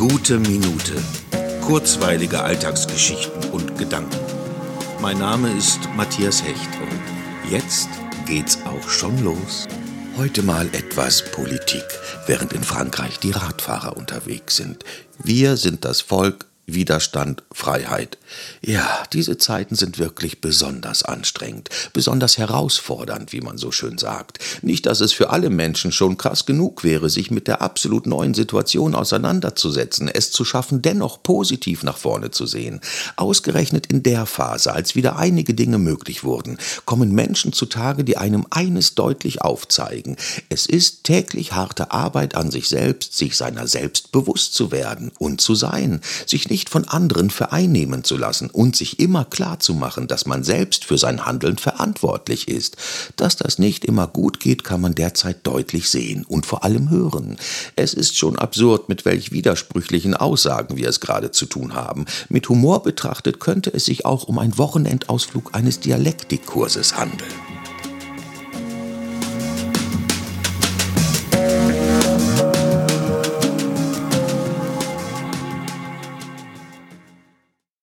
Gute Minute. Kurzweilige Alltagsgeschichten und Gedanken. Mein Name ist Matthias Hecht und jetzt geht's auch schon los. Heute mal etwas Politik, während in Frankreich die Radfahrer unterwegs sind. Wir sind das Volk, Widerstand, Freiheit. Ja, diese Zeiten sind wirklich besonders anstrengend, besonders herausfordernd, wie man so schön sagt. Nicht, dass es für alle Menschen schon krass genug wäre, sich mit der absolut neuen Situation auseinanderzusetzen, es zu schaffen, dennoch positiv nach vorne zu sehen. Ausgerechnet in der Phase, als wieder einige Dinge möglich wurden, kommen Menschen zutage, die einem eines deutlich aufzeigen. Es ist täglich harte Arbeit an sich selbst, sich seiner selbst bewusst zu werden und zu sein, sich nicht von anderen vereinnehmen zu lassen und sich immer klar zu machen, dass man selbst für sein Handeln verantwortlich ist. Dass das nicht immer gut geht, kann man derzeit deutlich sehen und vor allem hören. Es ist schon absurd, mit welch widersprüchlichen Aussagen wir es gerade zu tun haben. Mit Humor betrachtet könnte es sich auch um einen Wochenendausflug eines Dialektikkurses handeln.